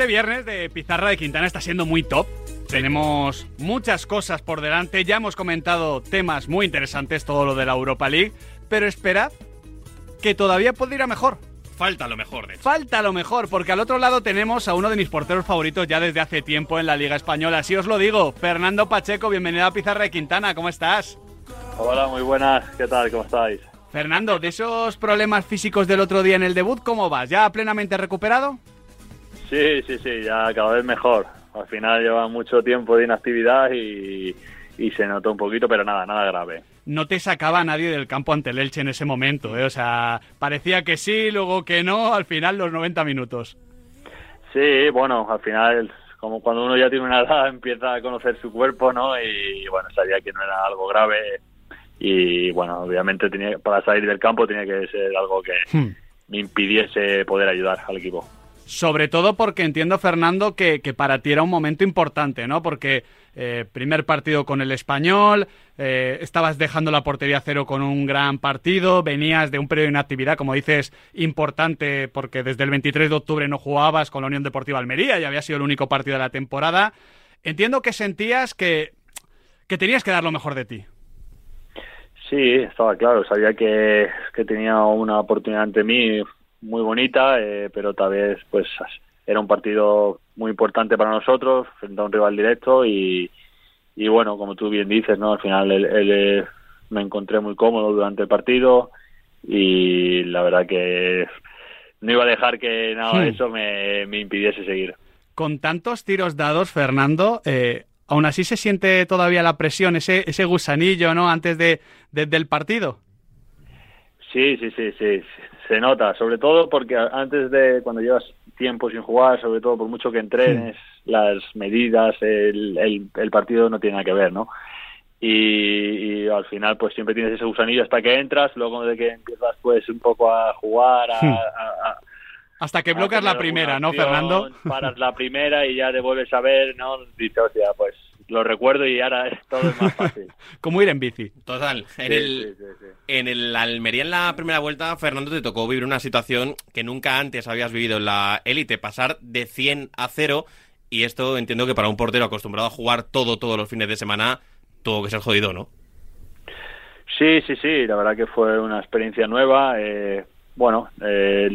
Este viernes de Pizarra de Quintana está siendo muy top. Tenemos muchas cosas por delante. Ya hemos comentado temas muy interesantes, todo lo de la Europa League. Pero esperad que todavía puede ir a mejor. Falta lo mejor, de hecho. Falta lo mejor, porque al otro lado tenemos a uno de mis porteros favoritos ya desde hace tiempo en la Liga Española. Así os lo digo, Fernando Pacheco, bienvenido a Pizarra de Quintana, ¿cómo estás? Hola, muy buenas. ¿Qué tal? ¿Cómo estáis? Fernando, de esos problemas físicos del otro día en el debut, ¿cómo vas? ¿Ya plenamente recuperado? Sí, sí, sí, ya cada vez mejor. Al final lleva mucho tiempo de inactividad y, y se notó un poquito, pero nada, nada grave. No te sacaba nadie del campo ante el Elche en ese momento, ¿eh? O sea, parecía que sí, luego que no, al final los 90 minutos. Sí, bueno, al final, como cuando uno ya tiene una edad, empieza a conocer su cuerpo, ¿no? Y bueno, sabía que no era algo grave y bueno, obviamente tenía, para salir del campo tenía que ser algo que Hmm. me impidiese poder ayudar al equipo. Sobre todo porque entiendo, Fernando, que, que para ti era un momento importante, ¿no? Porque eh, primer partido con el español, eh, estabas dejando la portería cero con un gran partido, venías de un periodo de inactividad, como dices, importante, porque desde el 23 de octubre no jugabas con la Unión Deportiva Almería y había sido el único partido de la temporada. Entiendo que sentías que, que tenías que dar lo mejor de ti. Sí, estaba claro, sabía que, que tenía una oportunidad ante mí muy bonita, eh, pero tal vez pues era un partido muy importante para nosotros, frente a un rival directo y, y bueno, como tú bien dices, ¿no? Al final él, él, eh, me encontré muy cómodo durante el partido y la verdad que no iba a dejar que nada de Hmm. eso me, me impidiese seguir. Con tantos tiros dados, Fernando, eh, aún así se siente todavía la presión, ese, ese gusanillo, ¿no? Antes de, de- del partido. Sí, sí, sí, sí, se nota, sobre todo porque antes de cuando llevas tiempo sin jugar, sobre todo por mucho que entrenes, las medidas, el, el, el partido no tiene nada que ver, ¿no? Y, y al final pues siempre tienes ese gusanillo hasta que entras, luego de que empiezas pues un poco a jugar, a, Hmm. a- a- Hasta que bloqueas la primera, ¿no, Fernando? Paras la primera y ya te vuelves a ver, ¿no? Dices, hostia, pues lo recuerdo y ahora es- todo es más fácil. Como ir en bici. Total. En Sí, el, sí, sí, sí. en el Almería en la primera vuelta, Fernando, te tocó vivir una situación que nunca antes habías vivido en la élite, pasar de 100 a 0. Y esto entiendo que para un portero acostumbrado a jugar todo, todos los fines de semana, tuvo que ser jodido, ¿no? Sí, sí, sí, la verdad que fue una experiencia nueva. eh, bueno, eh,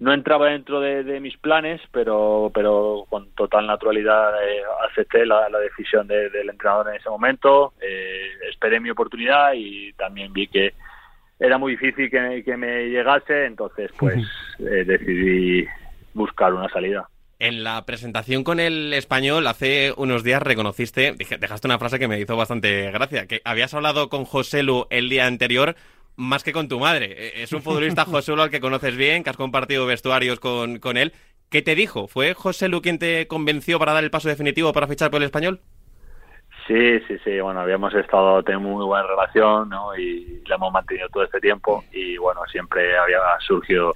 no entraba dentro de, de mis planes, pero, pero con total naturalidad eh, acepté la, la decisión de- del entrenador en ese momento, eh, esperé mi oportunidad y también vi que era muy difícil que, que me llegase, entonces pues eh, decidí buscar una salida. En la presentación con el español hace unos días reconociste, dejaste una frase que me hizo bastante gracia, que habías hablado con José Lu el día anterior más que con tu madre. Eh, Es un futbolista José Lu al que conoces bien, que has compartido vestuarios con, con él. ¿Qué te dijo? ¿Fue José Lu quien te convenció para dar el paso definitivo para fichar por el español? Sí, sí, sí, bueno, habíamos estado teniendo muy buena relación, ¿no? Y la hemos mantenido todo este tiempo y bueno, siempre había surgido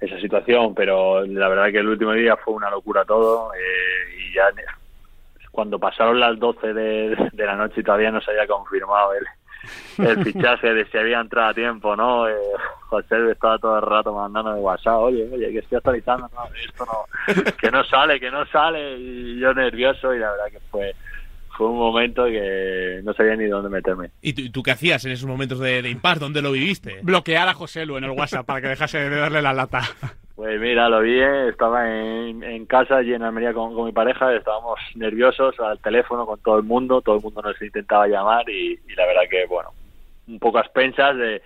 esa situación, pero la verdad que el último día fue una locura todo eh, y ya cuando pasaron las 12 de, de la noche y todavía no se había confirmado el, el fichaje de si había entrado a tiempo, ¿no? Eh, José estaba todo el rato mandando de WhatsApp, oye, oye, que estoy actualizando, no, esto no, que no sale, que no sale, y yo nervioso y la verdad que fue fue un momento que no sabía ni dónde meterme. ¿Y tú, tú qué hacías en esos momentos de, de impasse? ¿Dónde lo viviste? Bloquear a José Lu en el WhatsApp para que dejase de darle la lata. Pues mira, lo vi, estaba en, en casa allí en Almería con, con mi pareja, estábamos nerviosos al teléfono con todo el mundo, todo el mundo nos intentaba llamar y, y la verdad que, bueno, un poco a expensas de,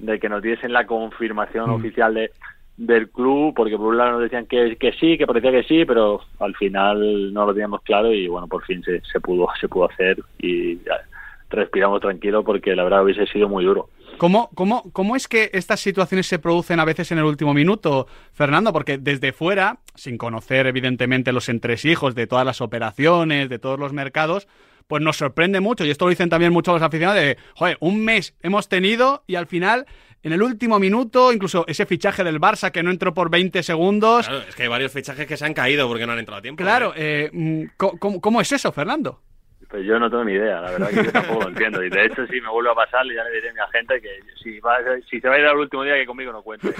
de que nos diesen la confirmación oficial de del club, porque por un lado nos decían que, que sí, que parecía que sí, pero al final no lo teníamos claro y bueno, por fin se, se pudo se pudo hacer y ya, respiramos tranquilo porque la verdad hubiese sido muy duro. ¿Cómo, cómo, ¿Cómo es que estas situaciones se producen a veces en el último minuto, Fernando? Porque desde fuera, sin conocer evidentemente los entresijos de todas las operaciones, de todos los mercados, pues nos sorprende mucho, y esto lo dicen también muchos los aficionados, de, joder, un mes hemos tenido y al final, en el último minuto, incluso ese fichaje del Barça que no entró por 20 segundos. Claro, es que hay varios fichajes que se han caído porque no han entrado a tiempo. Claro, ¿eh? eh, mm, ¿cómo, cómo- cómo es eso, Fernando? Pues yo no tengo ni idea, la verdad que yo tampoco lo entiendo. Y de hecho, si me vuelve a pasar, ya le diré a mi agente que si, va, si se va a ir al último día, que conmigo no cuente.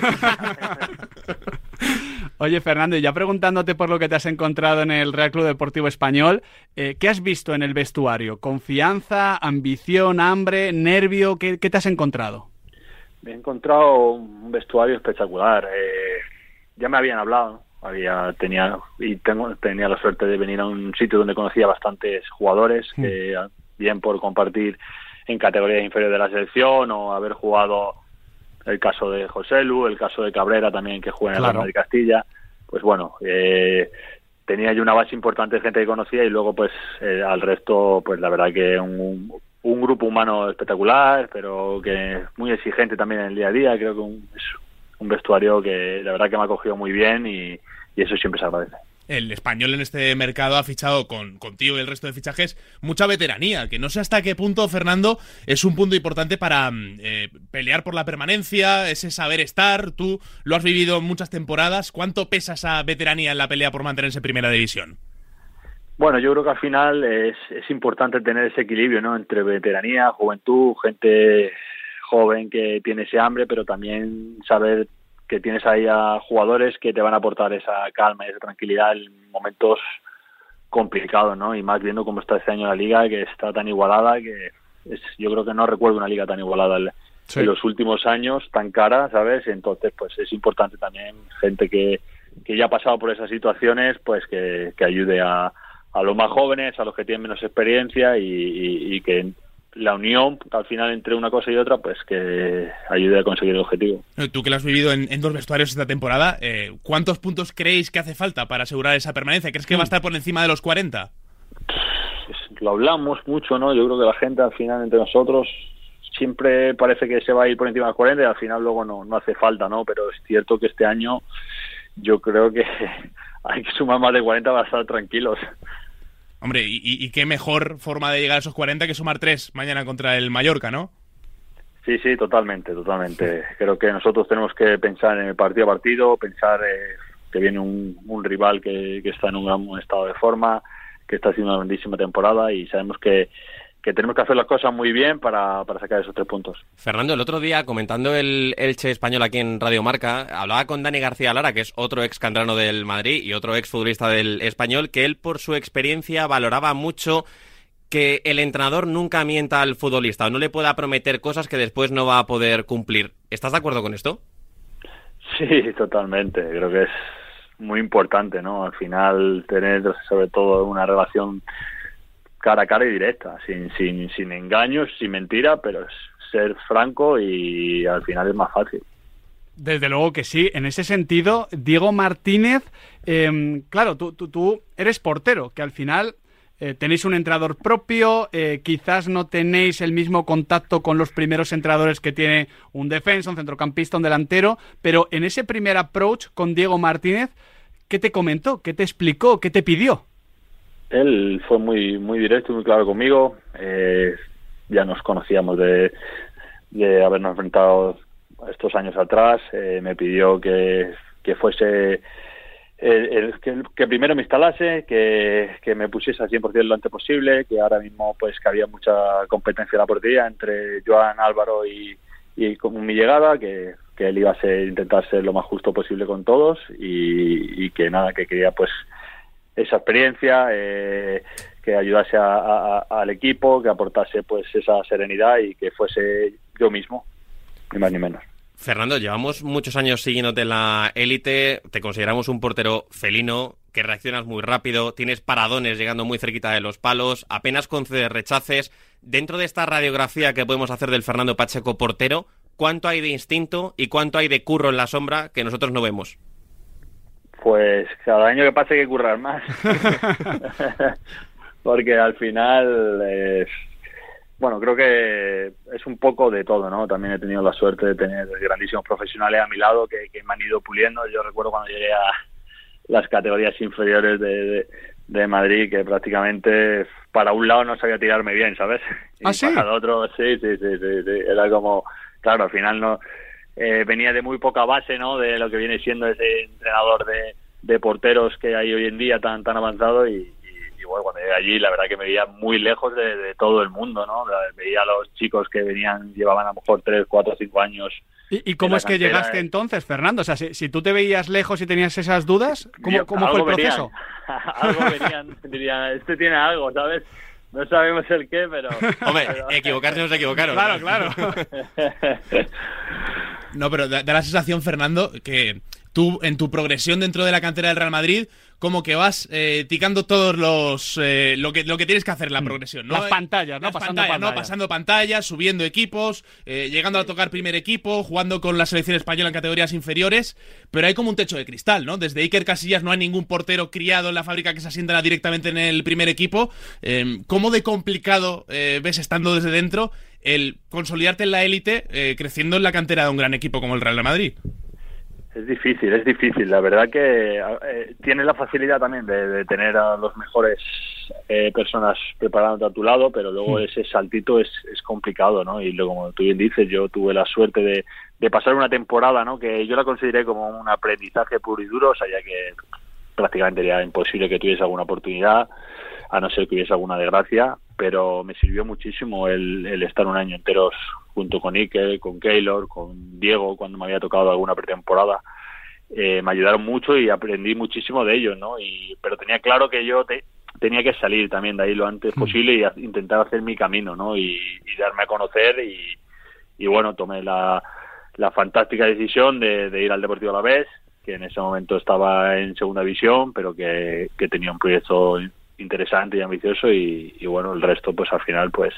Oye, Fernando, y ya preguntándote por lo que te has encontrado en el Real Club Deportivo Español, eh, ¿qué has visto en el vestuario? ¿Confianza, ambición, hambre, nervio? ¿Qué, qué te has encontrado? Me he encontrado un vestuario espectacular. Eh, ya me habían hablado, había tenía y tengo tenía la suerte de venir a un sitio donde conocía bastantes jugadores, Mm. que, bien por compartir en categorías inferiores de la selección o haber jugado el caso de José Lu, el caso de Cabrera también que juega en Claro. el Real Madrid Castilla, pues bueno, eh, tenía yo una base importante de gente que conocía y luego pues eh, al resto pues la verdad que un, un grupo humano espectacular, pero que muy exigente también en el día a día, creo que un, es un vestuario que la verdad que me ha cogido muy bien y, y eso siempre se agradece. El español en este mercado ha fichado con contigo y el resto de fichajes mucha veteranía, que no sé hasta qué punto, Fernando, es un punto importante para mm, eh, pelear por la permanencia, ese saber estar. Tú lo has vivido en muchas temporadas. ¿Cuánto pesa esa veteranía en la pelea por mantenerse en primera división? Bueno, yo creo que al final es, es importante tener ese equilibrio, ¿no? Entre veteranía, juventud, gente joven que tiene ese hambre, pero también saber que tienes ahí a jugadores que te van a aportar esa calma y esa tranquilidad en momentos complicados, ¿no? Y más viendo cómo está este año la liga, que está tan igualada, que es, yo creo que no recuerdo una liga tan igualada en, Sí. en los últimos años, tan cara, ¿sabes? Entonces, pues es importante también gente que, que ya ha pasado por esas situaciones, pues que, que ayude a, a los más jóvenes, a los que tienen menos experiencia y, y- y que la unión al final entre una cosa y otra, pues que ayude a conseguir el objetivo. Eh, Tú que lo has vivido en, en dos vestuarios esta temporada, eh, ¿cuántos puntos creéis que hace falta para asegurar esa permanencia? ¿Crees que va a estar por encima de los 40? Pues, lo hablamos mucho, ¿no? Yo creo que la gente al final entre nosotros siempre parece que se va a ir por encima de los 40 y al final luego no, no hace falta, ¿no? Pero es cierto que este año yo creo que hay que sumar más de 40 para estar tranquilos. Hombre, y, qué mejor forma de llegar a esos 40 que sumar tres mañana contra el Mallorca, ¿no? Sí, sí, totalmente, totalmente. Creo que nosotros tenemos que pensar en el partido a partido, pensar eh, que viene un, rival que, que está en un gran estado de forma, que está haciendo una grandísima temporada y sabemos que, que tenemos que hacer las cosas muy bien para, para sacar esos tres puntos. Fernando, el otro día, comentando el Elche español aquí en Radio Marca, hablaba con Dani García Lara, que es otro ex canterano del Madrid y otro ex futbolista del español, que él, por su experiencia, valoraba mucho que el entrenador nunca mienta al futbolista o no le pueda prometer cosas que después no va a poder cumplir. ¿Estás de acuerdo con esto? Sí, totalmente. Creo que es muy importante, ¿no? Al final tener sobre todo una relación cara a cara y directa, sin, sin, sin engaños, sin mentira, pero ser franco y al final es más fácil. Desde luego que sí. En ese sentido, Diego Martínez, eh, claro, tú, tú, tú eres portero, que al final eh, tenéis un entrenador propio, eh, quizás no tenéis el mismo contacto con los primeros entrenadores que tiene un defensa, un centrocampista, un delantero, pero en ese primer approach con Diego Martínez, ¿qué te comentó? ¿Qué te explicó? ¿Qué te pidió? Él fue muy muy directo y muy claro conmigo. Eh, ya nos conocíamos de, de habernos enfrentado estos años atrás. Eh, me pidió que, que fuese el, que primero me instalase, que, que me pusiese al 100% lo antes posible, que ahora mismo pues que había mucha competencia en la portería entre Joan, Álvaro y, y con mi llegada, que, que él iba a ser, intentar ser lo más justo posible con todos y, y que nada, que quería pues esa experiencia, eh, que ayudase a- al equipo, que aportase pues esa serenidad y que fuese yo mismo, ni más ni menos. Fernando, llevamos muchos años siguiéndote en la élite, te consideramos un portero felino, que reaccionas muy rápido, tienes paradones llegando muy cerquita de los palos, apenas concedes rechaces. Dentro de esta radiografía que podemos hacer del Fernando Pacheco portero, ¿cuánto hay de instinto y cuánto hay de curro en la sombra que nosotros no vemos? Pues cada año que pase hay que currar más. Porque al final, es, bueno, creo que es un poco de todo, ¿no? También he tenido la suerte de tener grandísimos profesionales a mi lado que, que me han ido puliendo. Yo recuerdo cuando llegué a las categorías inferiores de, de, de Madrid que prácticamente para un lado no sabía tirarme bien, ¿sabes? Y ¿Ah, sí? para el otro, sí, sí, sí, sí, sí. Era como, claro, al final no eh, venía de muy poca base, ¿no? De lo que viene siendo ese entrenador de, de porteros que hay hoy en día tan tan avanzado y, y, bueno, cuando llegué allí la verdad que me veía muy lejos de, de todo el mundo, ¿no? Veía a los chicos que venían, llevaban a lo mejor 3, 4, 5 años. ¿Y, y cómo es que cantera, llegaste eh. entonces, Fernando? O sea, si, si tú te veías lejos y tenías esas dudas, ¿cómo, Yo- cómo fue el proceso? venían, algo venían, dirían, este tiene algo, ¿sabes? No sabemos el qué, pero... Hombre, pero- equivocarse no se equivocaron. Claro, claro. No, pero da, la sensación, Fernando, que tú en tu progresión dentro de la cantera del Real Madrid, como que vas eh, ticando todos los eh, lo que lo que tienes que hacer en la progresión, ¿no? Mm. Las pantallas, ¿no? Las Pasando pantallas, ¿no? pantallas. Pasando pantallas, subiendo equipos, eh, llegando a tocar primer equipo, jugando con la selección española en categorías inferiores, pero hay como un techo de cristal, ¿no? Desde Iker Casillas no hay ningún portero criado en la fábrica que se asienta directamente en el primer equipo. Eh, ¿Cómo de complicado eh, ves estando desde dentro el consolidarte en la élite, eh, creciendo en la cantera de un gran equipo como el Real Madrid? Es difícil, es difícil. La verdad que eh, tienes la facilidad también de, de tener a los mejores eh, personas preparándote a tu lado, pero luego ese saltito es, es complicado, ¿no? Y luego, como tú bien dices, yo tuve la suerte de, de pasar una temporada, ¿no? Que yo la consideré como un aprendizaje puro y duro, o sea, ya que prácticamente era imposible que tuviese alguna oportunidad, a no ser que hubiese alguna desgracia, pero me sirvió muchísimo el, el estar un año entero junto con Iker, con Keylor, con Diego, cuando me había tocado alguna pretemporada. Eh, me ayudaron mucho y aprendí muchísimo de ellos, ¿no? Y, pero tenía claro que yo te- tenía que salir también de ahí lo antes posible y a- intentar hacer mi camino, ¿no? Y, y darme a conocer y, y bueno, tomé la, la fantástica decisión de, de ir al Deportivo Alavés, que en ese momento estaba en segunda división, pero que, que tenía un proyecto interesante y ambicioso y, y bueno, el resto pues al final pues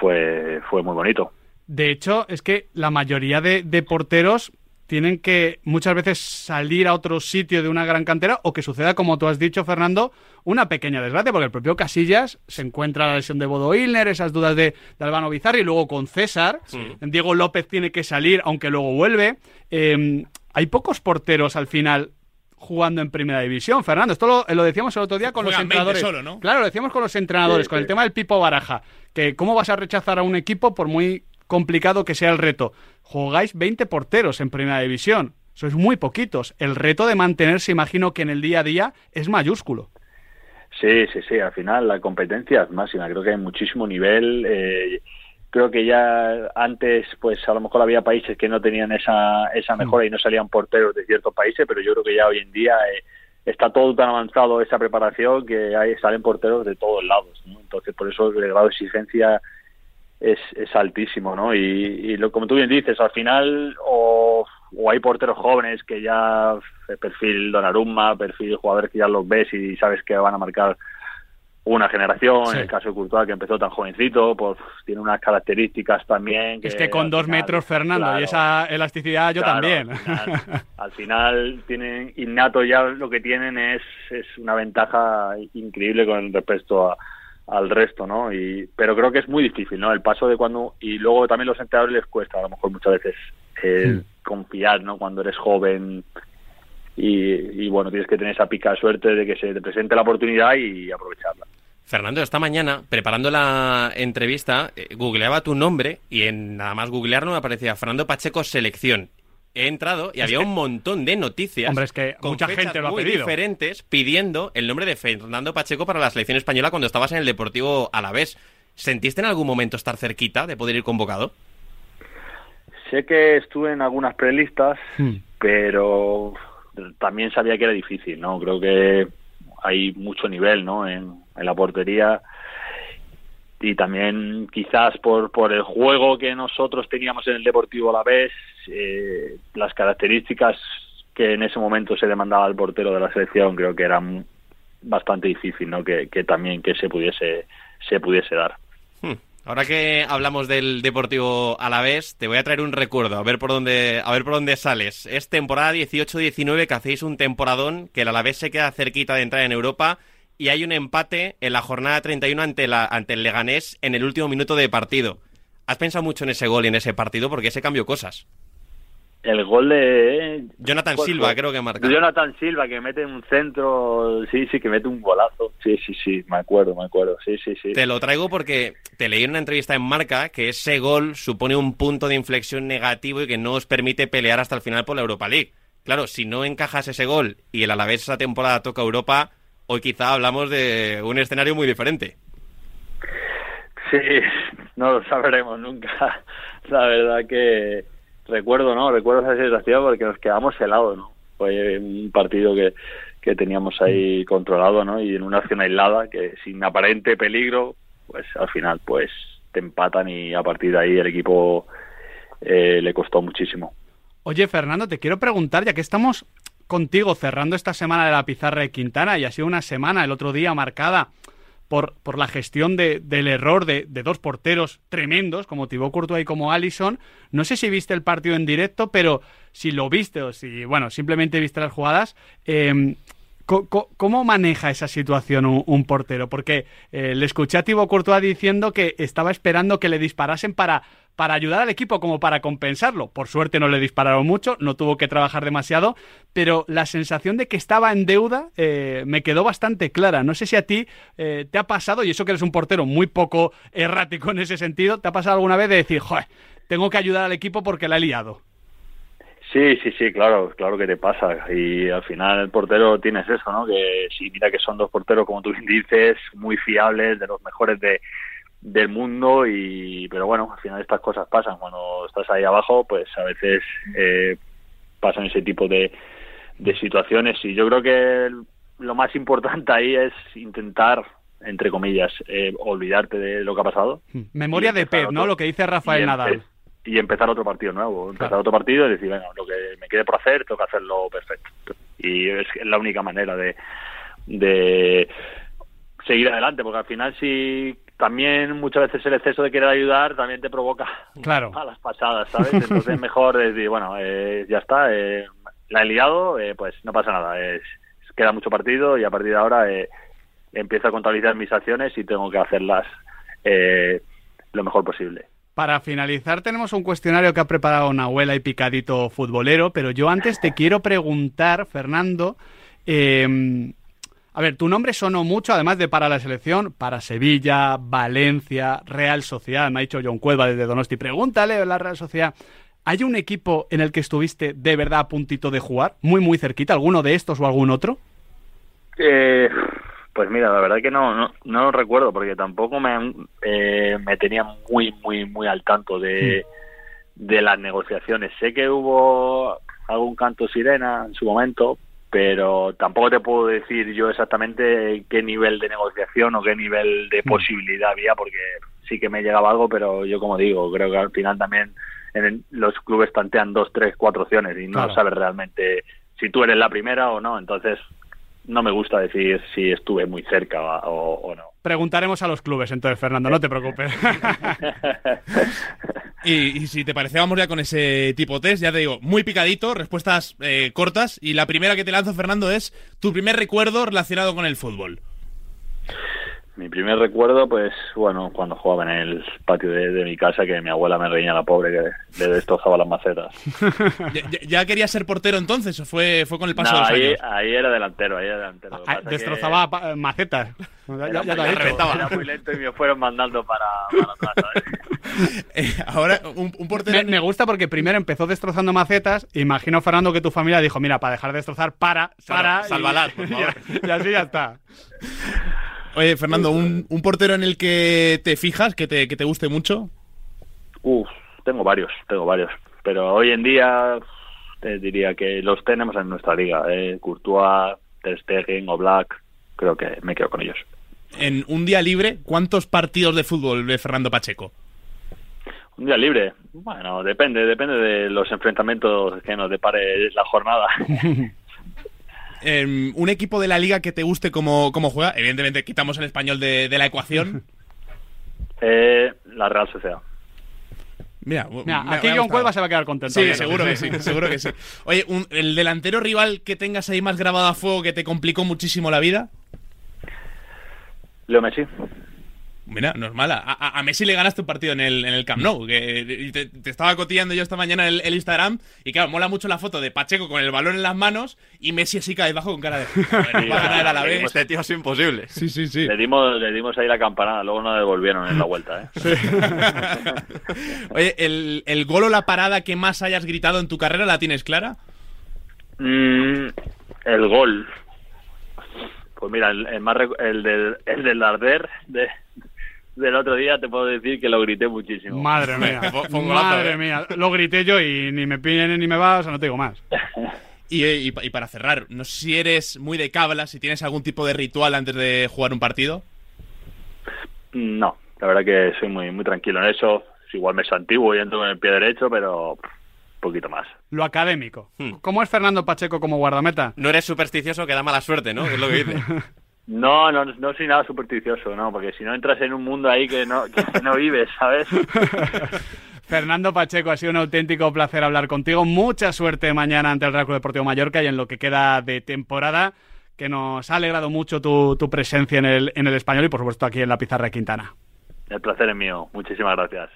fue, fue muy bonito. De hecho, es que la mayoría de, de porteros tienen que muchas veces salir a otro sitio de una gran cantera o que suceda, como tú has dicho, Fernando, una pequeña desgracia, porque el propio Casillas se encuentra la lesión de Bodo Ilner, esas dudas de, de Albano Bizarri, y luego con César, Diego López tiene que salir, aunque luego vuelve. Eh, hay pocos porteros al final jugando en primera división, Fernando. Esto lo, lo decíamos el otro día con los Juegan 20 entrenadores. solo, ¿no? Claro, lo decíamos con los entrenadores, Sí, con el tema del Pipo Baraja, que cómo vas a rechazar a un equipo por muy complicado que sea el reto. Jugáis 20 porteros en primera división. Sois muy poquitos. El reto de mantenerse, imagino que en el día a día, es mayúsculo. Sí, sí, sí. Al final la competencia es máxima. Creo que hay muchísimo nivel. eh, creo que ya antes, pues a lo mejor había países que no tenían esa, esa mejora y no salían porteros de ciertos países, pero yo creo que ya hoy en día eh, está todo tan avanzado esa preparación que hay, salen porteros de todos lados. ¿no? Entonces, por eso el grado de exigencia es, es altísimo, ¿no? Y, y lo, como tú bien dices, al final o, o hay porteros jóvenes que ya eh, perfil Donnarumma, perfil jugadores que ya los ves y sabes que van a marcar una generación, Sí. en el caso de Courtois que empezó tan jovencito, pues tiene unas características también. es que con dos final- metros, Fernando, claro, y esa elasticidad yo claro, también. Al final, al final tienen innato ya lo que tienen es, es una ventaja increíble con respecto a, al resto, ¿no? Y, pero creo que es muy difícil, ¿no? El paso de cuando y luego también los entrenadores les cuesta a lo mejor muchas veces eh, confiar, ¿no? Cuando eres joven y, y, bueno tienes que tener esa pica de suerte de que se te presente la oportunidad y aprovecharla. Fernando, esta mañana, preparando la entrevista, eh, googleaba tu nombre y en nada más googlearlo me aparecía Fernando Pacheco Selección. He entrado y había un montón de noticias. Hombre, es que con mucha gente lo ha muy pedido. diferentes pidiendo el nombre de Fernando Pacheco para la selección española cuando estabas en el Deportivo Alavés. ¿Sentiste en algún momento estar cerquita de poder ir convocado? Sé que estuve en algunas prelistas, Hmm. pero también sabía que era difícil, ¿no? Creo que hay mucho nivel, ¿no? En, en la portería y también quizás por, por el juego que nosotros teníamos en el Deportivo a la vez, eh, las características que en ese momento se demandaba al portero de la selección creo que eran bastante difícil, ¿no? Que, que también que se pudiese se pudiese dar. Hmm. Ahora que hablamos del Deportivo Alavés, te voy a traer un recuerdo, a ver por dónde, a ver por dónde sales. Es temporada 18-19 que hacéis un temporadón, que el Alavés se queda cerquita de entrar en Europa y hay un empate en la jornada 31 ante, la, ante el Leganés en el último minuto de partido. ¿Has pensado mucho en ese gol y en ese partido? Porque ese cambió cosas. El gol de Jonathan Pues, Silva, pues, creo que marca. Jonathan Silva que mete un centro, sí, sí, que mete un golazo. Sí, sí, sí, me acuerdo, me acuerdo. Sí, sí, sí. Te lo traigo porque te leí en una entrevista en Marca que ese gol supone un punto de inflexión negativo y que no os permite pelear hasta el final por la Europa League. Claro, si no encajas ese gol y el Alavés esa temporada toca Europa, hoy quizá hablamos de un escenario muy diferente. Sí, no lo sabremos nunca. La verdad que recuerdo, ¿no? Recuerdo esa sensación porque nos quedamos helados, ¿no? Fue un partido que, que teníamos ahí controlado, ¿no? Y en una acción aislada que sin aparente peligro, pues al final pues te empatan y a partir de ahí el equipo eh, le costó muchísimo. Oye, Fernando, te quiero preguntar, ya que estamos contigo cerrando esta semana de la pizarra de Quintana y ha sido una semana el otro día marcada por, por la gestión de, del error de, dos porteros tremendos, como Thibaut Courtois y como Allison. No sé si viste el partido en directo, pero si lo viste o si, bueno, simplemente viste las jugadas, eh, ¿Cómo maneja esa situación un, un portero? Porque eh, le escuché a Thibaut Courtois diciendo que estaba esperando que le disparasen para, para ayudar al equipo, como para compensarlo. Por suerte no le dispararon mucho, no tuvo que trabajar demasiado, pero la sensación de que estaba en deuda eh, me quedó bastante clara. No sé si a ti eh, te ha pasado, y eso que eres un portero muy poco errático en ese sentido, ¿te ha pasado alguna vez de decir, joder, tengo que ayudar al equipo porque la he liado? Sí, sí, sí, claro, claro que te pasa. Y al final el portero tienes eso, ¿no? Que sí, mira que son dos porteros, como tú dices, muy fiables, de los mejores de, del mundo. y Pero bueno, al final estas cosas pasan. Cuando estás ahí abajo, pues a veces eh, pasan ese tipo de, de situaciones. Y yo creo que lo más importante ahí es intentar entre comillas, eh, olvidarte de lo que ha pasado. Memoria de Pep, ¿no? Lo que dice Rafael Nadal y empezar otro partido nuevo, empezar claro. otro partido y decir, bueno, lo que me quede por hacer, tengo que hacerlo perfecto. Y es la única manera de, de seguir adelante, porque al final si también muchas veces el exceso de querer ayudar también te provoca claro. a las pasadas, ¿sabes? Entonces es mejor decir, bueno, eh, ya está, eh, la he liado, eh, pues no pasa nada, queda mucho partido y a partir de ahora eh, empiezo a contabilizar mis acciones y tengo que hacerlas eh, lo mejor posible. Para finalizar, tenemos un cuestionario que ha preparado Nahuela y Picadito Futbolero, pero yo antes te quiero preguntar, Fernando, eh, a ver, tu nombre sonó mucho, además de para la selección, para Sevilla, Valencia, Real Sociedad, me ha dicho John Cueva desde Donosti, pregúntale la Real Sociedad. ¿Hay un equipo en el que estuviste de verdad a puntito de jugar? Muy, muy cerquita, ¿alguno de estos o algún otro? Eh, pues mira, la verdad que no, no, no lo recuerdo porque tampoco me, eh, me tenía muy, muy, muy al tanto de, de las negociaciones. Sé que hubo algún canto sirena en su momento, pero tampoco te puedo decir yo exactamente qué nivel de negociación o qué nivel de posibilidad había, porque sí que me llegaba algo, pero yo como digo, creo que al final también en los clubes tantean dos, tres, cuatro opciones y no claro. sabes realmente si tú eres la primera o no. Entonces, no me gusta decir si estuve muy cerca o, o no. Preguntaremos a los clubes entonces, Fernando, no te preocupes. y, si te parece, vamos ya con ese tipo test, ya te digo, muy picadito, respuestas eh, cortas. Y la primera que te lanzo, Fernando, es tu primer recuerdo relacionado con el fútbol. Mi primer recuerdo, pues, bueno, cuando jugaba en el patio de, de mi casa, que mi abuela me reñía la pobre, que le destrozaba las macetas. ¿Ya, ¿Ya, quería ser portero entonces o fue, fue con el paso no, de los ahí, años? ahí era delantero, ahí era delantero. Ah, destrozaba que... macetas. Ya, ya, ya te era muy lento y me fueron mandando para, para atrás, eh, ahora, un, un portero... Me, me, gusta porque primero empezó destrozando macetas. Imagino, Fernando, que tu familia dijo, mira, para dejar de destrozar, para, para... Por favor. y así ya está. Oye, Fernando, ¿un, un, portero en el que te fijas, que te, que te guste mucho? Uf, tengo varios, tengo varios. Pero hoy en día te diría que los tenemos en nuestra liga. Eh. Courtois, Ter Stegen o Black, creo que me quedo con ellos. En un día libre, ¿cuántos partidos de fútbol ve Fernando Pacheco? Un día libre, bueno, depende, depende de los enfrentamientos que nos depare la jornada. eh, un equipo de la liga que te guste como, como juega, evidentemente quitamos el español de, de la ecuación. Eh, la Real Sociedad. Mira, Mira aquí John Cueva se va a quedar contento. Sí, seguro que sí, seguro que sí. Oye, un, el delantero rival que tengas ahí más grabado a fuego que te complicó muchísimo la vida. Leo Messi. Mira, no es mala. A, a, Messi le ganaste un partido en el, en el Camp Nou. Que te, te, estaba cotillando yo esta mañana el, el, Instagram. Y claro, mola mucho la foto de Pacheco con el balón en las manos y Messi así cae bajo con cara de. Ver, va a ganar a la vez. Este tío es imposible. Sí, sí, sí. Le dimos, le dimos ahí la campanada, luego nos devolvieron en la vuelta, ¿eh? Sí. Oye, ¿el, ¿el gol o la parada que más hayas gritado en tu carrera la tienes clara? Mm, el gol. Pues mira, el, el más recu- el del, el del Darder de, del otro día te puedo decir que lo grité muchísimo. Madre mía. Madre ¿eh? mía. Lo grité yo y ni me piden ni me va, o sea, no te digo más. Y, eh, y pa- y para cerrar, no sé si eres muy de cábala, si tienes algún tipo de ritual antes de jugar un partido. No, la verdad que soy muy muy tranquilo en eso. Igual me santiguo y entro con el pie derecho, pero poquito más. Lo académico. Hmm. ¿Cómo es Fernando Pacheco como guardameta? No eres supersticioso que da mala suerte, ¿no? Es lo que dice. No, no, no soy nada supersticioso, no, porque si no entras en un mundo ahí que no, que no vives, ¿sabes? Fernando Pacheco, ha sido un auténtico placer hablar contigo. Mucha suerte mañana ante el Real Club Deportivo Mallorca y en lo que queda de temporada, que nos ha alegrado mucho tu, tu presencia en el, en el español y por supuesto aquí en la pizarra Quintana. El placer es mío. Muchísimas gracias.